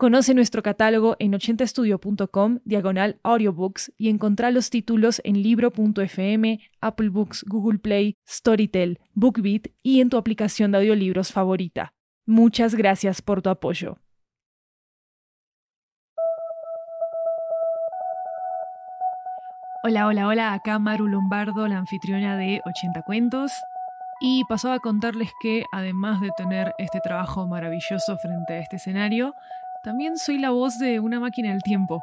Conoce nuestro catálogo en 80estudio.com, diagonal audiobooks, y encontrá los títulos en libro.fm, Apple Books, Google Play, Storytel, BookBeat y en tu aplicación de audiolibros favorita. Muchas gracias por tu apoyo. Hola, hola, hola, acá Maru Lombardo, la anfitriona de 80 Cuentos. Y pasaba a contarles que, además de tener este trabajo maravilloso frente a este escenario, también soy la voz de una máquina del tiempo.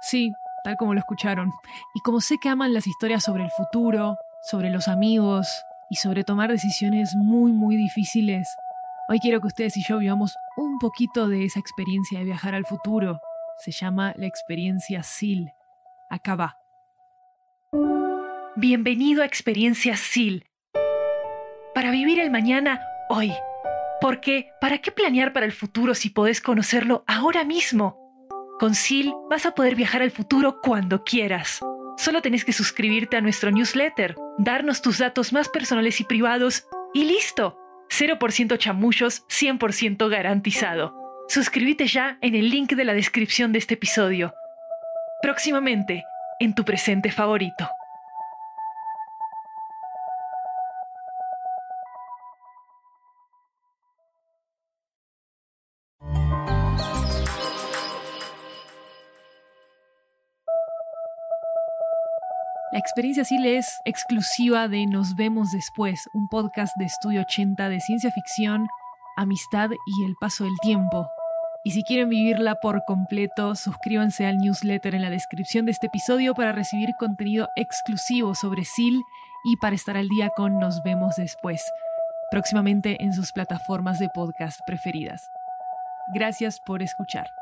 Sí, tal como lo escucharon. Y como sé que aman las historias sobre el futuro, sobre los amigos y sobre tomar decisiones muy, muy difíciles, hoy quiero que ustedes y yo vivamos un poquito de esa experiencia de viajar al futuro. Se llama la experiencia SIL. Acá va. Bienvenido a Experiencia SIL. Para vivir el mañana hoy. Porque, ¿para qué planear para el futuro si podés conocerlo ahora mismo? Con SIL vas a poder viajar al futuro cuando quieras. Solo tenés que suscribirte a nuestro newsletter, darnos tus datos más personales y privados y listo. 0% chamullos, 100% garantizado. Suscríbete ya en el link de la descripción de este episodio. Próximamente, en tu presente favorito. La experiencia SIL es exclusiva de Nos vemos después, un podcast de Estudio 80 de ciencia ficción, amistad y el paso del tiempo. Y si quieren vivirla por completo, suscríbanse al newsletter en la descripción de este episodio para recibir contenido exclusivo sobre SIL y para estar al día con Nos vemos después, próximamente en sus plataformas de podcast preferidas. Gracias por escuchar.